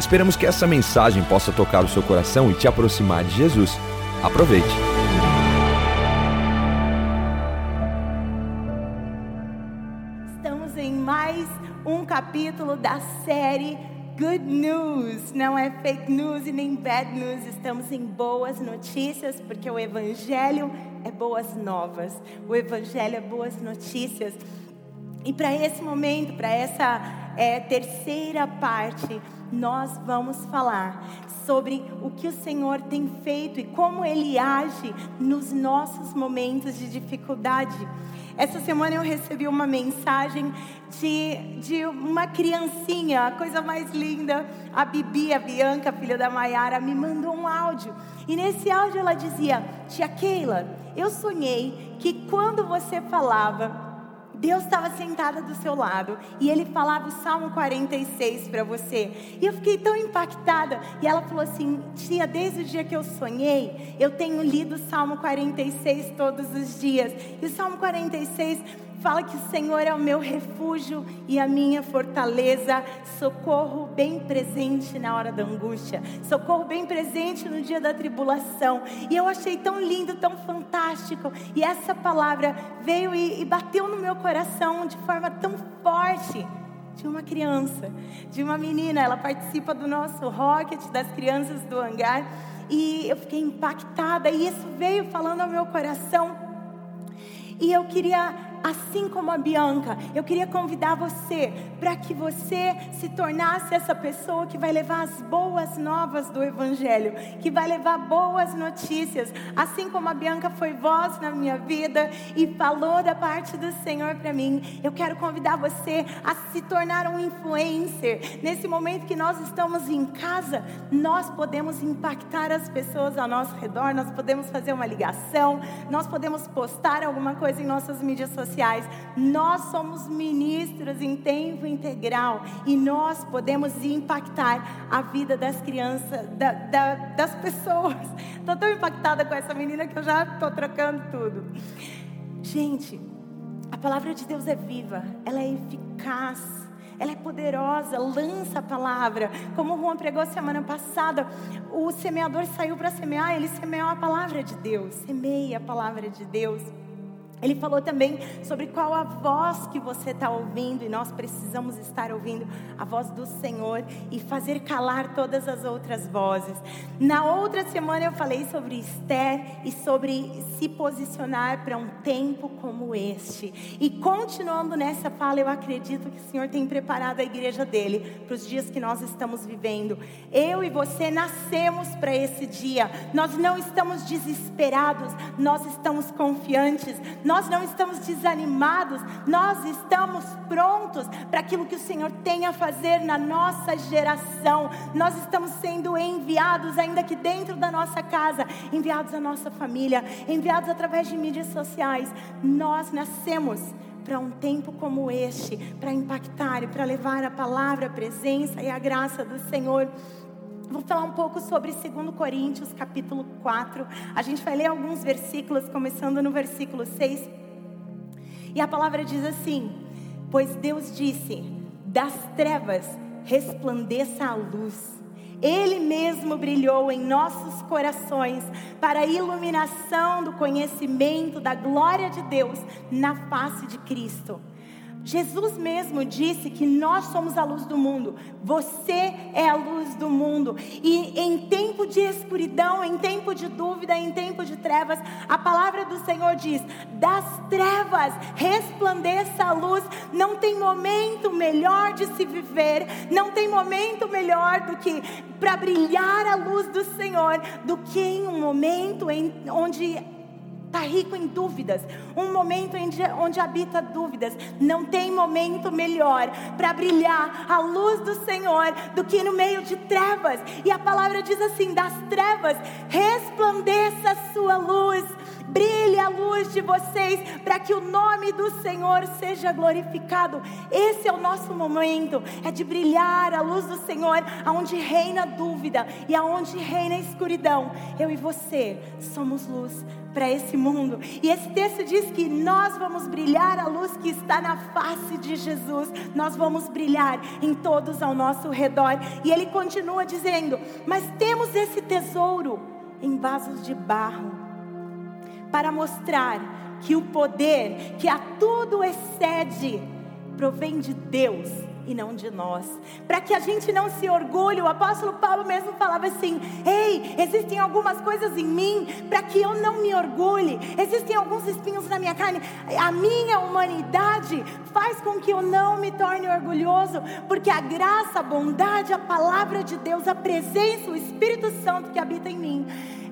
Esperamos que essa mensagem possa tocar o seu coração e te aproximar de Jesus. Aproveite. Estamos em mais um capítulo da série Good News. Não é fake news e nem bad news. Estamos em boas notícias, porque o Evangelho é boas novas. O Evangelho é boas notícias. E para esse momento, para essa é, terceira parte, nós vamos falar sobre o que o Senhor tem feito e como Ele age nos nossos momentos de dificuldade. Essa semana eu recebi uma mensagem de, de uma criancinha, a coisa mais linda, a Bibi, a Bianca, filha da Maiara, me mandou um áudio. E nesse áudio ela dizia: Tia Keila, eu sonhei que quando você falava Deus estava sentada do seu lado e ele falava o Salmo 46 para você. E eu fiquei tão impactada. E ela falou assim: Tia, desde o dia que eu sonhei, eu tenho lido o Salmo 46 todos os dias. E o Salmo 46 Fala que o Senhor é o meu refúgio e a minha fortaleza, socorro bem presente na hora da angústia, socorro bem presente no dia da tribulação. E eu achei tão lindo, tão fantástico. E essa palavra veio e, e bateu no meu coração de forma tão forte de uma criança, de uma menina. Ela participa do nosso Rocket, das crianças do hangar. E eu fiquei impactada, e isso veio falando ao meu coração. E eu queria assim como a Bianca, eu queria convidar você para que você se tornasse essa pessoa que vai levar as boas novas do Evangelho, que vai levar boas notícias, assim como a Bianca foi voz na minha vida e falou da parte do Senhor para mim. Eu quero convidar você a se tornar um influencer. Nesse momento que nós estamos em casa, nós podemos impactar as pessoas ao nosso redor, nós podemos fazer uma ligação, nós podemos postar alguma coisa em nossas mídias sociais sociais. Nós somos ministros em tempo integral e nós podemos impactar a vida das crianças, da, da, das pessoas. Estou tão impactada com essa menina que eu já estou trocando tudo. Gente, a palavra de Deus é viva, ela é eficaz ela é poderosa, lança a palavra. Como o Juan pregou semana passada, o semeador saiu para semear, ele semeou a palavra de Deus, semeia a palavra de Deus. Ele falou também sobre qual a voz que você está ouvindo, e nós precisamos estar ouvindo a voz do Senhor e fazer calar todas as outras vozes. Na outra semana eu falei sobre Esther e sobre se posicionar para um tempo como este. E continuando nessa fala, eu acredito que o Senhor tem preparado a igreja dele para os dias que nós estamos vivendo. Eu e você nascemos para esse dia, nós não estamos desesperados, nós estamos confiantes nós não estamos desanimados, nós estamos prontos para aquilo que o Senhor tem a fazer na nossa geração. Nós estamos sendo enviados, ainda que dentro da nossa casa, enviados à nossa família, enviados através de mídias sociais. Nós nascemos para um tempo como este, para impactar e para levar a palavra, a presença e a graça do Senhor. Vou falar um pouco sobre 2 Coríntios, capítulo 4. A gente vai ler alguns versículos, começando no versículo 6. E a palavra diz assim: Pois Deus disse: Das trevas resplandeça a luz. Ele mesmo brilhou em nossos corações para a iluminação do conhecimento da glória de Deus na face de Cristo. Jesus mesmo disse que nós somos a luz do mundo. Você é a luz do mundo. E em tempo de escuridão, em tempo de dúvida, em tempo de trevas, a palavra do Senhor diz: das trevas resplandeça a luz. Não tem momento melhor de se viver, não tem momento melhor do que para brilhar a luz do Senhor, do que em um momento em, onde Está rico em dúvidas, um momento onde habita dúvidas. Não tem momento melhor para brilhar a luz do Senhor do que no meio de trevas. E a palavra diz assim: das trevas resplandeça a sua luz brilhe a luz de vocês, para que o nome do Senhor seja glorificado. Esse é o nosso momento, é de brilhar a luz do Senhor, aonde reina dúvida e aonde reina escuridão. Eu e você somos luz para esse mundo. E esse texto diz que nós vamos brilhar a luz que está na face de Jesus. Nós vamos brilhar em todos ao nosso redor. E ele continua dizendo: "Mas temos esse tesouro em vasos de barro para mostrar que o poder que a tudo excede provém de Deus e não de nós. Para que a gente não se orgulhe, o apóstolo Paulo mesmo falava assim: "Ei, existem algumas coisas em mim para que eu não me orgulhe. Existem alguns espinhos na minha carne. A minha humanidade faz com que eu não me torne orgulhoso, porque a graça, a bondade, a palavra de Deus, a presença, o Espírito Santo que habita em mim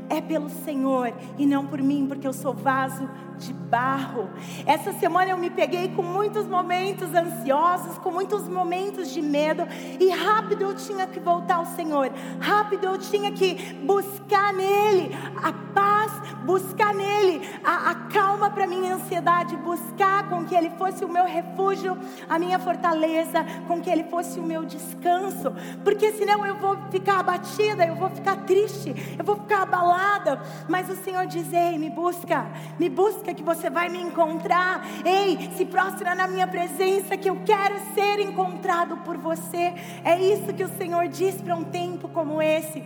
é pelo Senhor e não por mim, porque eu sou vaso de barro. Essa semana eu me peguei com muitos momentos ansiosos, com muitos momentos de medo, e rápido eu tinha que voltar ao Senhor, rápido eu tinha que buscar nele a paz, buscar nele a, a calma para minha ansiedade, buscar com que ele fosse o meu refúgio, a minha fortaleza, com que ele fosse o meu descanso, porque senão eu vou ficar abatida, eu vou ficar triste, eu vou ficar abalada. Mas o Senhor diz: Ei, me busca, me busca que você vai me encontrar. Ei, se prostra na minha presença, que eu quero ser encontrado por você. É isso que o Senhor diz para um tempo como esse.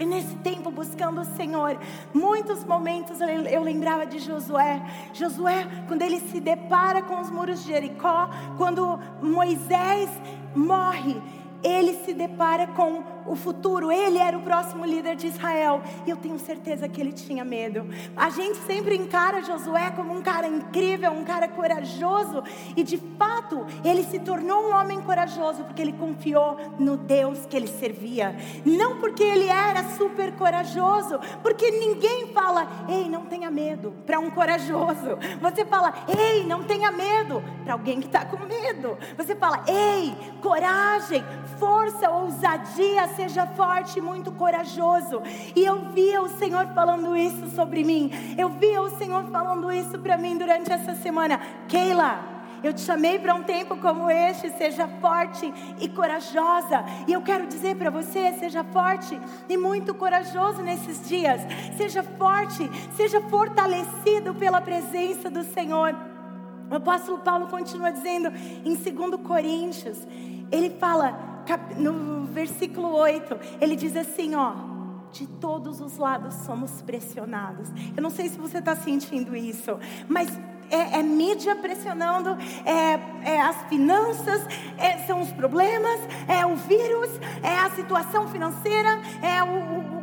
E nesse tempo buscando o Senhor, muitos momentos eu lembrava de Josué. Josué, quando ele se depara com os muros de Jericó, quando Moisés morre, ele se depara com o futuro, ele era o próximo líder de Israel. E eu tenho certeza que ele tinha medo. A gente sempre encara Josué como um cara incrível, um cara corajoso. E de fato, ele se tornou um homem corajoso porque ele confiou no Deus que ele servia. Não porque ele era super corajoso, porque ninguém fala, ei, não tenha medo, para um corajoso. Você fala, ei, não tenha medo, para alguém que está com medo. Você fala, ei, coragem, força, ousadia, seja forte e muito corajoso. E eu via o Senhor falando isso sobre mim. Eu via o Senhor falando isso para mim durante essa semana. Keila, eu te chamei para um tempo como este, seja forte e corajosa. E eu quero dizer para você, seja forte e muito corajoso nesses dias. Seja forte, seja fortalecido pela presença do Senhor. O apóstolo Paulo continua dizendo em 2 Coríntios, ele fala no versículo 8, ele diz assim: ó, de todos os lados somos pressionados. Eu não sei se você está sentindo isso, mas é, é, mídia pressionando, é, é as finanças, é, são os problemas, é o vírus, é a situação financeira, é o, o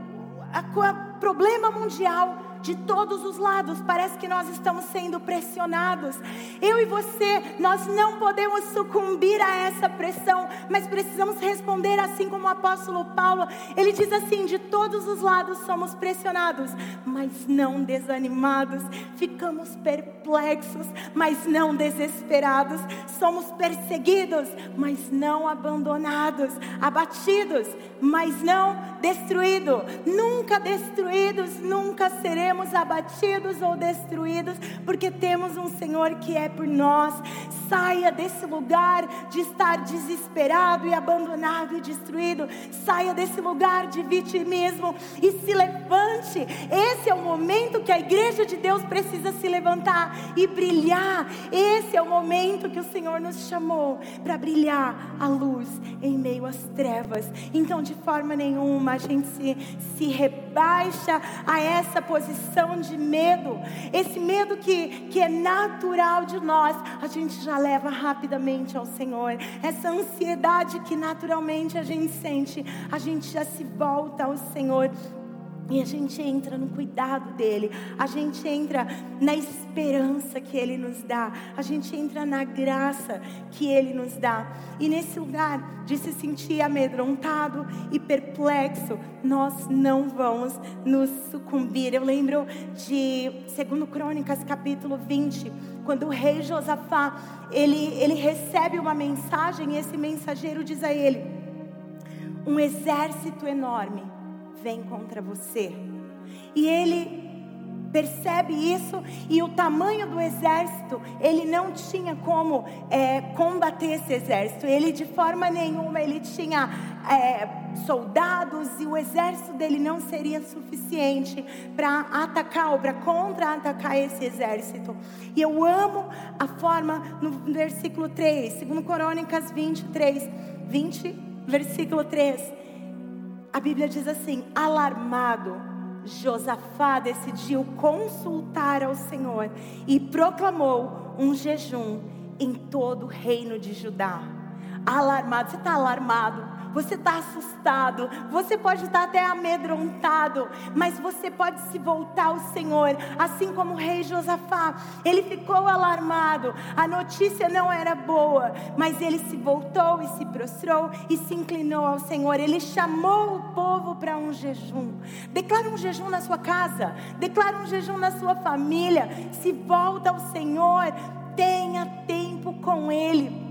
a, a problema mundial de todos os lados, parece que nós estamos sendo pressionados. Eu e você, nós não podemos sucumbir a essa pressão, mas precisamos responder assim como o apóstolo Paulo. Ele diz assim: de todos os lados somos pressionados, mas não desanimados. Ficamos perplexos, mas não desesperados. Somos perseguidos, mas não abandonados. Abatidos, mas não destruídos. Nunca destruídos, nunca seremos abatidos ou destruídos, porque temos um Senhor que é por nós. Saia desse lugar de estar desesperado e abandonado e destruído. Saia desse lugar de vitimismo e se levante. Esse é o momento que a igreja de Deus precisa se levantar e brilhar. Esse é o momento que o Senhor nos chamou para brilhar a luz em meio às trevas. Então, de forma nenhuma, a gente se, se rebaixa a essa posição de medo, esse medo que, que é natural de nós, a gente já leva rapidamente ao Senhor. Essa ansiedade que naturalmente a gente sente, a gente já se volta ao Senhor. E a gente entra no cuidado dele, a gente entra na esperança que ele nos dá, a gente entra na graça que ele nos dá. E nesse lugar de se sentir amedrontado e perplexo, nós não vamos nos sucumbir. Eu lembro de 2 Crônicas, capítulo 20, quando o rei Josafá, ele, ele recebe uma mensagem e esse mensageiro diz a ele: um exército enorme vem contra você. E ele percebe isso e o tamanho do exército, ele não tinha como é, combater esse exército. Ele de forma nenhuma ele tinha é, soldados e o exército dele não seria suficiente para atacar ou para contra-atacar esse exército. E eu amo a forma no versículo 3, segundo Crônicas 23, 20, versículo 3 a Bíblia diz assim: alarmado, Josafá decidiu consultar ao Senhor e proclamou um jejum em todo o reino de Judá. Alarmado, você está alarmado? Você está assustado, você pode estar até amedrontado, mas você pode se voltar ao Senhor, assim como o rei Josafá. Ele ficou alarmado, a notícia não era boa, mas ele se voltou e se prostrou e se inclinou ao Senhor. Ele chamou o povo para um jejum. Declara um jejum na sua casa, declara um jejum na sua família. Se volta ao Senhor, tenha tempo com Ele.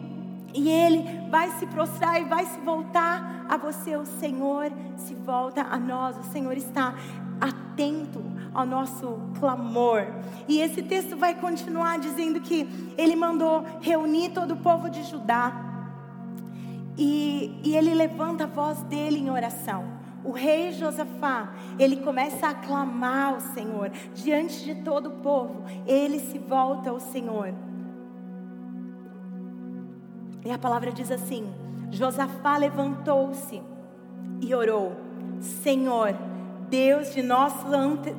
E ele vai se prostrar e vai se voltar a você. O Senhor se volta a nós. O Senhor está atento ao nosso clamor. E esse texto vai continuar dizendo que ele mandou reunir todo o povo de Judá. E, e ele levanta a voz dele em oração. O rei Josafá, ele começa a clamar ao Senhor diante de todo o povo. Ele se volta ao Senhor. E a palavra diz assim: Josafá levantou-se e orou: Senhor, Deus de nossos ante...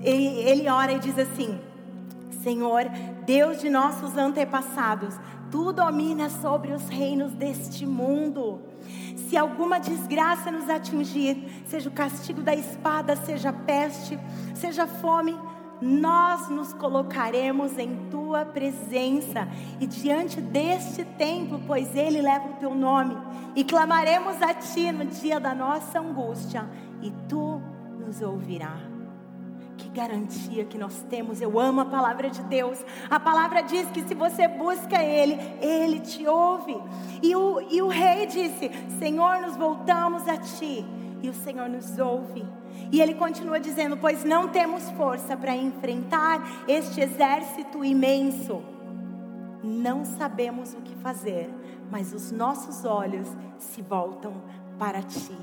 ele, ele ora e diz assim: Senhor, Deus de nossos antepassados, tu dominas sobre os reinos deste mundo. Se alguma desgraça nos atingir, seja o castigo da espada, seja peste, seja fome, nós nos colocaremos em tua presença e diante deste templo, pois ele leva o teu nome, e clamaremos a ti no dia da nossa angústia, e tu nos ouvirás. Que garantia que nós temos. Eu amo a palavra de Deus. A palavra diz que se você busca Ele, Ele te ouve. E o, e o rei disse: Senhor, nos voltamos a Ti. E o Senhor nos ouve. E ele continua dizendo: Pois não temos força para enfrentar este exército imenso. Não sabemos o que fazer, mas os nossos olhos se voltam para ti.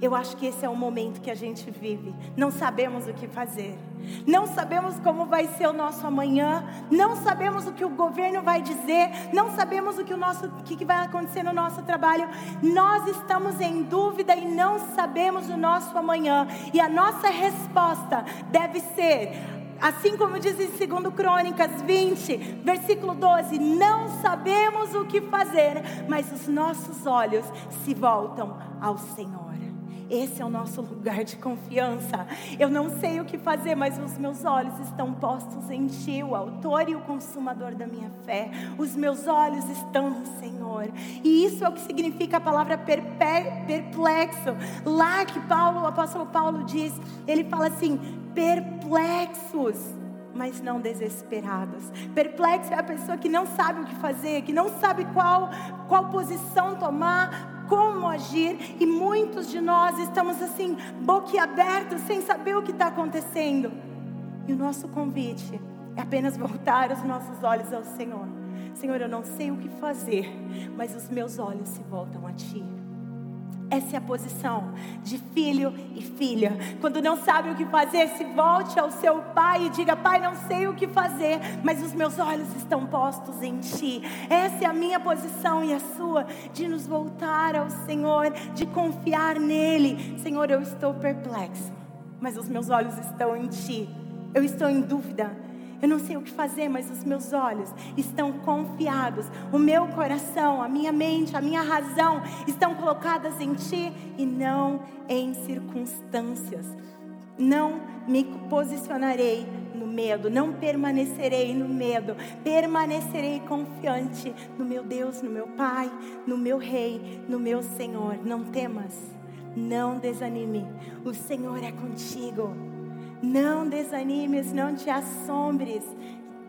Eu acho que esse é o momento que a gente vive. Não sabemos o que fazer. Não sabemos como vai ser o nosso amanhã. Não sabemos o que o governo vai dizer. Não sabemos o que, o nosso, o que vai acontecer no nosso trabalho. Nós estamos em dúvida e não sabemos o nosso amanhã. E a nossa resposta deve ser Assim como diz em 2 Crônicas 20, versículo 12: Não sabemos o que fazer, mas os nossos olhos se voltam ao Senhor. Esse é o nosso lugar de confiança. Eu não sei o que fazer, mas os meus olhos estão postos em Ti, o Autor e o Consumador da minha fé. Os meus olhos estão no Senhor. E isso é o que significa a palavra perplexo. Lá que Paulo, o apóstolo Paulo diz, ele fala assim: perplexos mas não desesperados. Perplexo é a pessoa que não sabe o que fazer, que não sabe qual, qual posição tomar, como agir, e muitos de nós estamos assim, boquiabertos, sem saber o que está acontecendo. E o nosso convite é apenas voltar os nossos olhos ao Senhor. Senhor, eu não sei o que fazer, mas os meus olhos se voltam a Ti. Essa é a posição de filho e filha. Quando não sabe o que fazer, se volte ao seu pai e diga: Pai, não sei o que fazer, mas os meus olhos estão postos em ti. Essa é a minha posição e a sua, de nos voltar ao Senhor, de confiar nele. Senhor, eu estou perplexo, mas os meus olhos estão em ti. Eu estou em dúvida Eu não sei o que fazer, mas os meus olhos estão confiados. O meu coração, a minha mente, a minha razão estão colocadas em Ti e não em circunstâncias. Não me posicionarei no medo, não permanecerei no medo, permanecerei confiante no meu Deus, no meu Pai, no meu Rei, no meu Senhor. Não temas, não desanime, o Senhor é contigo. Não desanimes, não te assombres.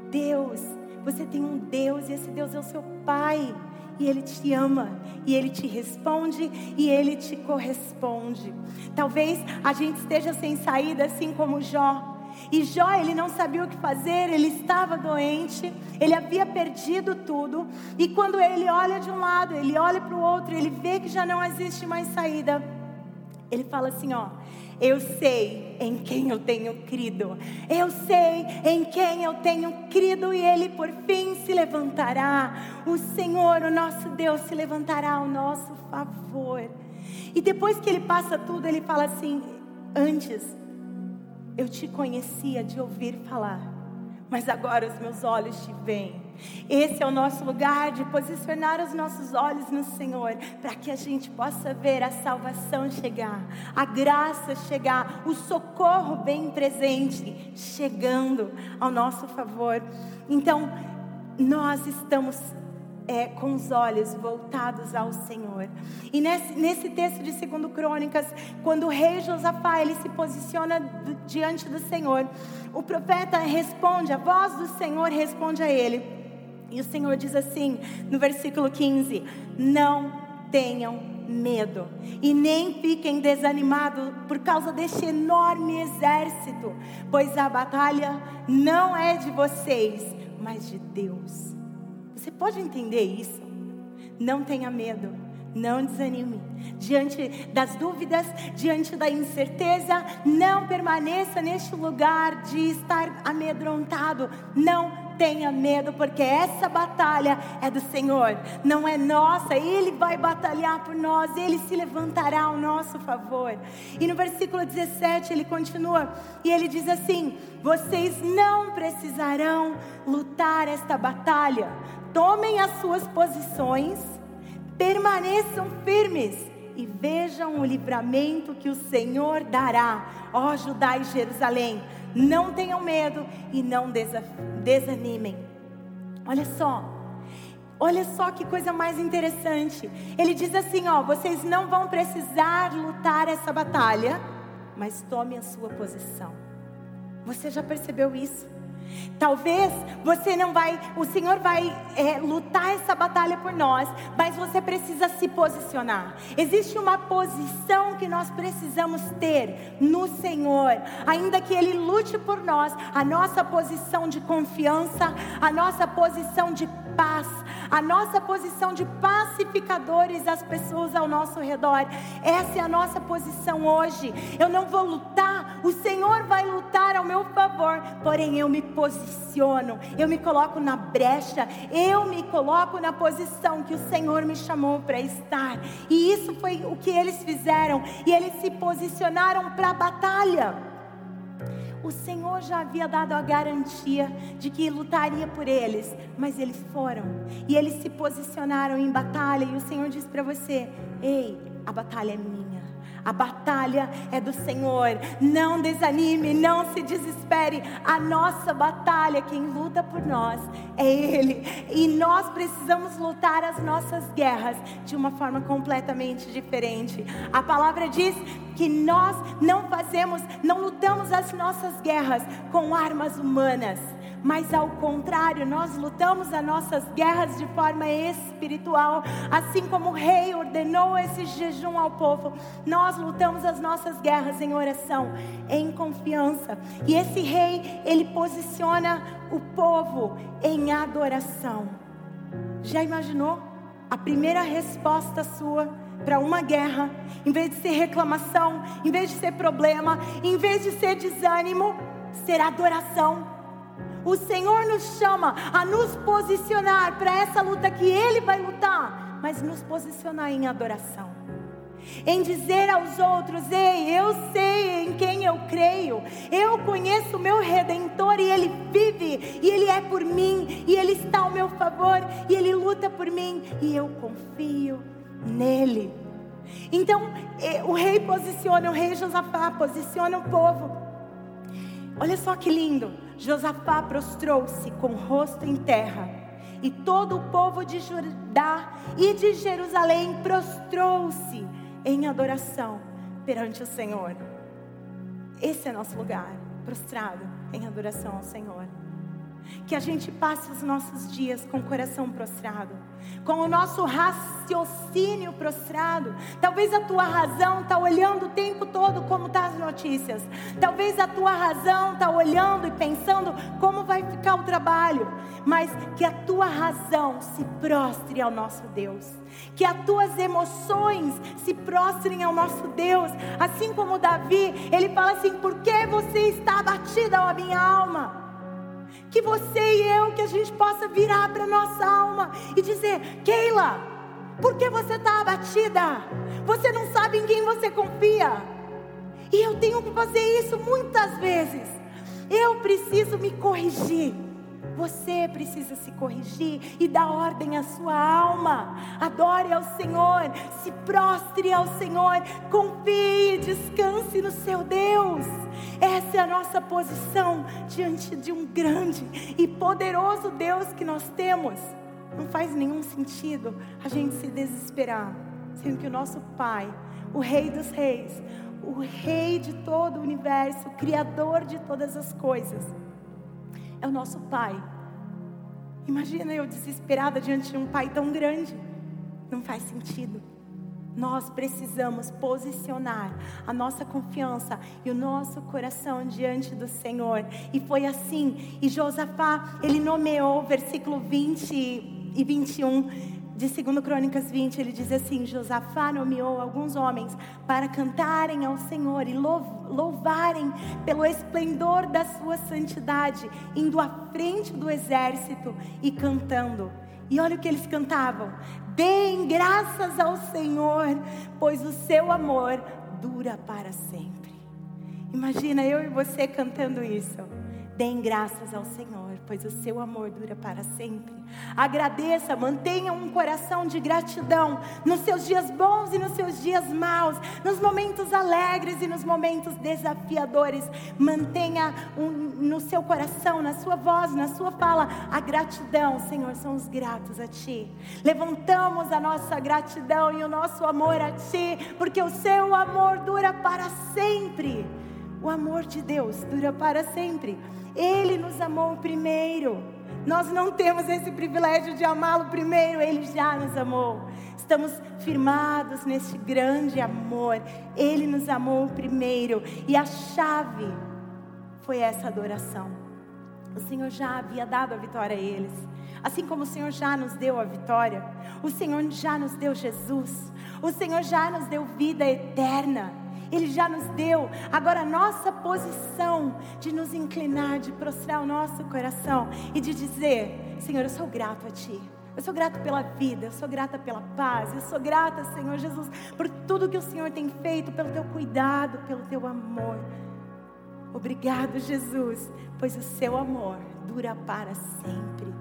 Deus, você tem um Deus e esse Deus é o seu Pai. E Ele te ama, e Ele te responde, e Ele te corresponde. Talvez a gente esteja sem saída, assim como Jó. E Jó, ele não sabia o que fazer, ele estava doente, ele havia perdido tudo. E quando ele olha de um lado, ele olha para o outro, ele vê que já não existe mais saída. Ele fala assim: Ó, eu sei em quem eu tenho crido. Eu sei em quem eu tenho crido e ele por fim se levantará. O Senhor, o nosso Deus, se levantará ao nosso favor. E depois que ele passa tudo, ele fala assim: Antes eu te conhecia de ouvir falar, mas agora os meus olhos te veem. Esse é o nosso lugar de posicionar os nossos olhos no Senhor, para que a gente possa ver a salvação chegar, a graça chegar, o socorro bem presente chegando ao nosso favor. Então, nós estamos é, com os olhos voltados ao Senhor. E nesse, nesse texto de 2 Crônicas, quando o rei Josafá ele se posiciona diante do Senhor, o profeta responde, a voz do Senhor responde a ele. E o Senhor diz assim, no versículo 15: Não tenham medo e nem fiquem desanimados por causa deste enorme exército, pois a batalha não é de vocês, mas de Deus. Você pode entender isso? Não tenha medo. Não desanime. Diante das dúvidas, diante da incerteza, não permaneça neste lugar de estar amedrontado. Não tenha medo, porque essa batalha é do Senhor, não é nossa. Ele vai batalhar por nós, ele se levantará ao nosso favor. E no versículo 17 ele continua e ele diz assim: Vocês não precisarão lutar esta batalha, tomem as suas posições, permaneçam firmes e vejam o livramento que o Senhor dará, ó Judá e Jerusalém. Não tenham medo e não desanimem. Olha só. Olha só que coisa mais interessante. Ele diz assim, ó, vocês não vão precisar lutar essa batalha, mas tome a sua posição. Você já percebeu isso? Talvez você não vai, o Senhor vai é, lutar essa batalha por nós, mas você precisa se posicionar. Existe uma posição que nós precisamos ter no Senhor, ainda que Ele lute por nós, a nossa posição de confiança, a nossa posição de paz, a nossa posição de pacificadores das pessoas ao nosso redor. Essa é a nossa posição hoje. Eu não vou lutar, o Senhor vai lutar ao meu favor, porém eu me posiciono, eu me coloco na brecha, eu me coloco na posição que o Senhor me chamou para estar. E isso foi o que eles fizeram, e eles se posicionaram para a batalha o Senhor já havia dado a garantia de que lutaria por eles, mas eles foram e eles se posicionaram em batalha. E o Senhor disse para você: Ei, a batalha é minha. A batalha é do Senhor. Não desanime, não se desespere. A nossa batalha, quem luta por nós, é Ele. E nós precisamos lutar as nossas guerras de uma forma completamente diferente. A palavra diz que nós não fazemos, não lutamos as nossas guerras com armas humanas mas ao contrário, nós lutamos as nossas guerras de forma espiritual, assim como o rei ordenou esse jejum ao povo. Nós lutamos as nossas guerras em oração, em confiança. E esse rei, ele posiciona o povo em adoração. Já imaginou? A primeira resposta sua para uma guerra, em vez de ser reclamação, em vez de ser problema, em vez de ser desânimo, será adoração. O Senhor nos chama a nos posicionar para essa luta que Ele vai lutar, mas nos posicionar em adoração. em dizer aos outros: Ei, eu sei em quem eu creio, eu conheço o meu redentor e ele vive, e ele é por mim, e ele está ao meu favor, e ele luta por mim, e eu confio nele. Então, o rei posiciona, o rei Josafá posiciona o povo. Olha só que lindo. Josafá prostrou-se com o rosto em terra, e todo o povo de Judá e de Jerusalém prostrou-se em adoração perante o Senhor. Esse é nosso lugar, prostrado em adoração ao Senhor. Que a gente passe os nossos dias com o coração prostrado, com o nosso raciocínio prostrado. Talvez a tua razão está olhando o tempo todo como estão tá as notícias. Talvez a tua razão está olhando e pensando como vai ficar o trabalho. Mas que a tua razão se prostre ao nosso Deus. Que as tuas emoções se prostrem ao nosso Deus. Assim como Davi, ele fala assim: Por que você está abatida, ó minha alma? Que você e eu, que a gente possa virar para nossa alma e dizer: Keila, por que você está abatida? Você não sabe em quem você confia. E eu tenho que fazer isso muitas vezes. Eu preciso me corrigir. Você precisa se corrigir e dar ordem à sua alma. Adore ao Senhor, se prostre ao Senhor, confie, descanse no seu Deus. Essa é a nossa posição diante de um grande e poderoso Deus que nós temos. Não faz nenhum sentido a gente se desesperar, sendo que o nosso Pai, o Rei dos Reis, o Rei de todo o universo, o Criador de todas as coisas, é o nosso Pai. Imagina eu desesperada diante de um Pai tão grande. Não faz sentido. Nós precisamos posicionar a nossa confiança e o nosso coração diante do Senhor. E foi assim. E Josafá, ele nomeou, versículo 20 e 21 de 2 Crônicas 20, ele diz assim: Josafá nomeou alguns homens para cantarem ao Senhor e louvarem pelo esplendor da sua santidade, indo à frente do exército e cantando. E olha o que eles cantavam: Deem graças ao Senhor, pois o seu amor dura para sempre. Imagina eu e você cantando isso. Deem graças ao Senhor, pois o seu amor dura para sempre. Agradeça, mantenha um coração de gratidão nos seus dias bons e nos seus dias maus, nos momentos alegres e nos momentos desafiadores. Mantenha um, no seu coração, na sua voz, na sua fala, a gratidão. Senhor, somos gratos a Ti. Levantamos a nossa gratidão e o nosso amor a Ti, porque o seu amor dura para sempre. O amor de Deus dura para sempre. Ele nos amou primeiro. Nós não temos esse privilégio de amá-lo primeiro, ele já nos amou. Estamos firmados nesse grande amor. Ele nos amou primeiro e a chave foi essa adoração. O Senhor já havia dado a vitória a eles. Assim como o Senhor já nos deu a vitória, o Senhor já nos deu Jesus, o Senhor já nos deu vida eterna. Ele já nos deu. Agora, a nossa posição de nos inclinar, de prostrar o nosso coração e de dizer: Senhor, eu sou grato a Ti. Eu sou grata pela vida, eu sou grata pela paz, eu sou grata, Senhor Jesus, por tudo que o Senhor tem feito, pelo teu cuidado, pelo teu amor. Obrigado, Jesus, pois o seu amor dura para sempre.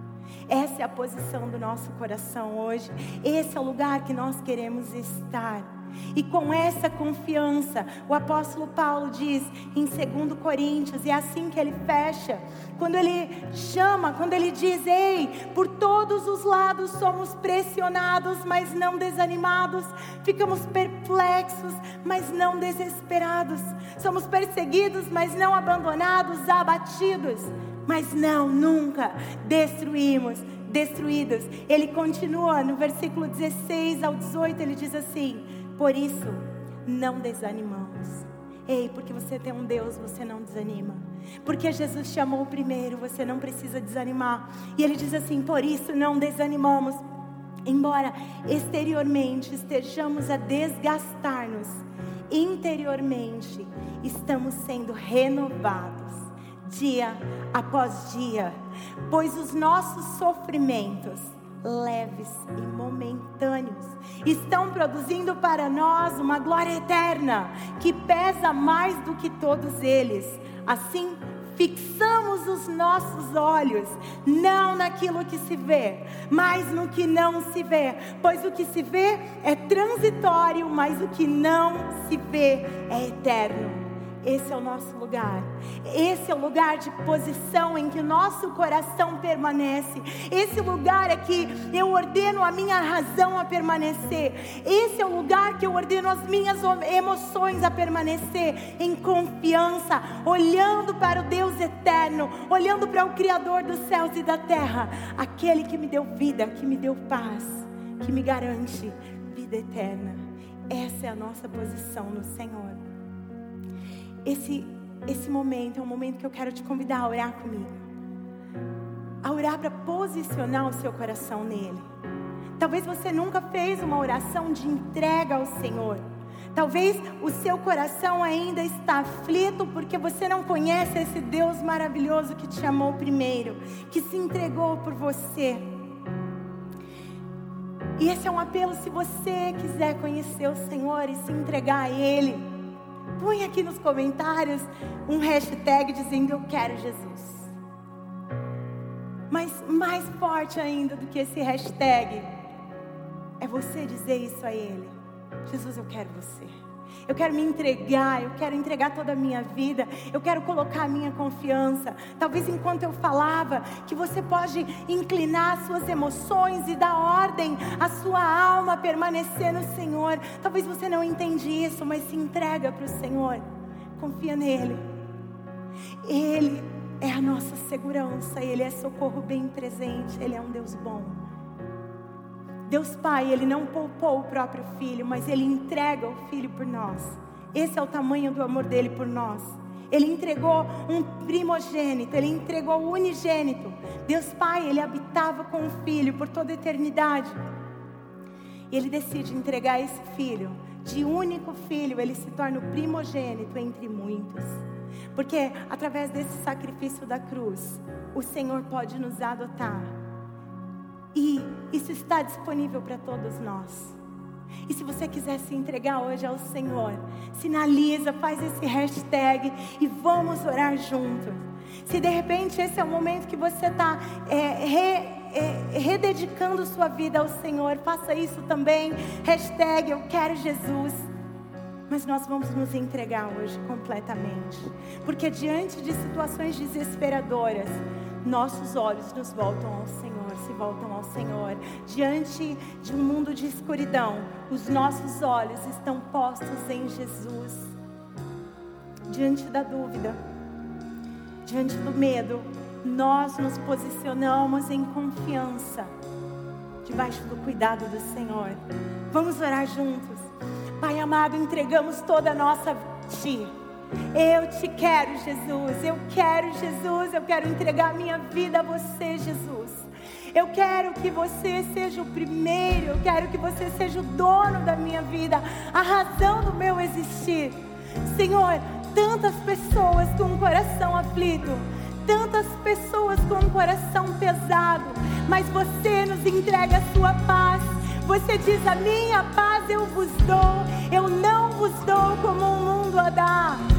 Essa é a posição do nosso coração hoje. Esse é o lugar que nós queremos estar. E com essa confiança, o apóstolo Paulo diz em 2 Coríntios, e é assim que ele fecha, quando ele chama, quando ele diz: Ei, por todos os lados somos pressionados, mas não desanimados, ficamos perplexos, mas não desesperados, somos perseguidos, mas não abandonados, abatidos, mas não, nunca destruímos destruídos. Ele continua no versículo 16 ao 18, ele diz assim: por isso, não desanimamos. Ei, porque você tem um Deus, você não desanima. Porque Jesus chamou primeiro, você não precisa desanimar. E ele diz assim: por isso não desanimamos. Embora exteriormente estejamos a desgastar-nos, interiormente estamos sendo renovados dia após dia, pois os nossos sofrimentos leves e momentâneos estão produzindo para nós uma glória eterna que pesa mais do que todos eles. Assim, fixamos os nossos olhos não naquilo que se vê, mas no que não se vê, pois o que se vê é transitório, mas o que não se vê é eterno. Esse é o nosso lugar. Esse é o lugar de posição em que nosso coração permanece. Esse lugar é que eu ordeno a minha razão a permanecer. Esse é o lugar que eu ordeno as minhas emoções a permanecer em confiança, olhando para o Deus eterno, olhando para o Criador dos céus e da terra, aquele que me deu vida, que me deu paz, que me garante vida eterna. Essa é a nossa posição no Senhor esse, esse momento é um momento que eu quero te convidar a orar comigo. A orar para posicionar o seu coração nele. Talvez você nunca fez uma oração de entrega ao Senhor. Talvez o seu coração ainda está aflito porque você não conhece esse Deus maravilhoso que te amou primeiro, que se entregou por você. E esse é um apelo se você quiser conhecer o Senhor e se entregar a Ele. Põe aqui nos comentários um hashtag dizendo eu quero Jesus. Mas mais forte ainda do que esse hashtag é você dizer isso a Ele: Jesus, eu quero você. Eu quero me entregar, eu quero entregar toda a minha vida, eu quero colocar a minha confiança. Talvez enquanto eu falava, que você pode inclinar as suas emoções e dar ordem à sua alma permanecer no Senhor. Talvez você não entende isso, mas se entrega para o Senhor. Confia nele. Ele é a nossa segurança, ele é socorro bem presente, ele é um Deus bom. Deus Pai, Ele não poupou o próprio Filho, mas Ele entrega o Filho por nós. Esse é o tamanho do amor dele por nós. Ele entregou um primogênito, Ele entregou o unigênito. Deus Pai, Ele habitava com o Filho por toda a eternidade. E Ele decide entregar esse Filho, de único Filho, Ele se torna o primogênito entre muitos. Porque através desse sacrifício da cruz, o Senhor pode nos adotar e isso está disponível para todos nós. E se você quiser se entregar hoje ao Senhor, sinaliza, faz esse hashtag e vamos orar juntos. Se de repente esse é o momento que você está é, re, é, rededicando sua vida ao Senhor, faça isso também. Hashtag Eu Quero Jesus. Mas nós vamos nos entregar hoje completamente. Porque diante de situações desesperadoras, nossos olhos nos voltam ao Senhor, se voltam ao Senhor. Diante de um mundo de escuridão, os nossos olhos estão postos em Jesus. Diante da dúvida, diante do medo, nós nos posicionamos em confiança, debaixo do cuidado do Senhor. Vamos orar juntos. Pai amado, entregamos toda a nossa Ti eu te quero, Jesus. Eu quero, Jesus. Eu quero entregar minha vida a você, Jesus. Eu quero que você seja o primeiro. Eu quero que você seja o dono da minha vida, a razão do meu existir. Senhor, tantas pessoas com um coração aflito, tantas pessoas com um coração pesado, mas você nos entrega a sua paz. Você diz: A minha paz eu vos dou, eu não vos dou como o mundo a dá.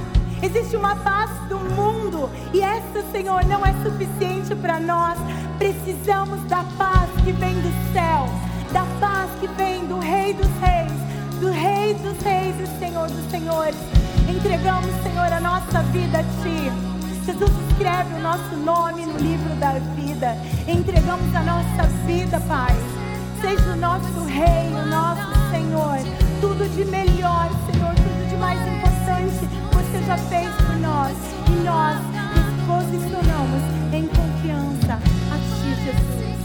Existe uma paz do mundo e essa, Senhor, não é suficiente para nós. Precisamos da paz que vem do céu, da paz que vem do Rei dos Reis, do Rei dos Reis e Senhor dos Senhores. Entregamos, Senhor, a nossa vida a Ti. Jesus escreve o nosso nome no livro da vida. Entregamos a nossa vida, Pai. Seja o nosso Rei, o nosso Senhor. Tudo de melhor, Senhor, você já fez por nós e nós nos posicionamos em confiança a Ti, Jesus.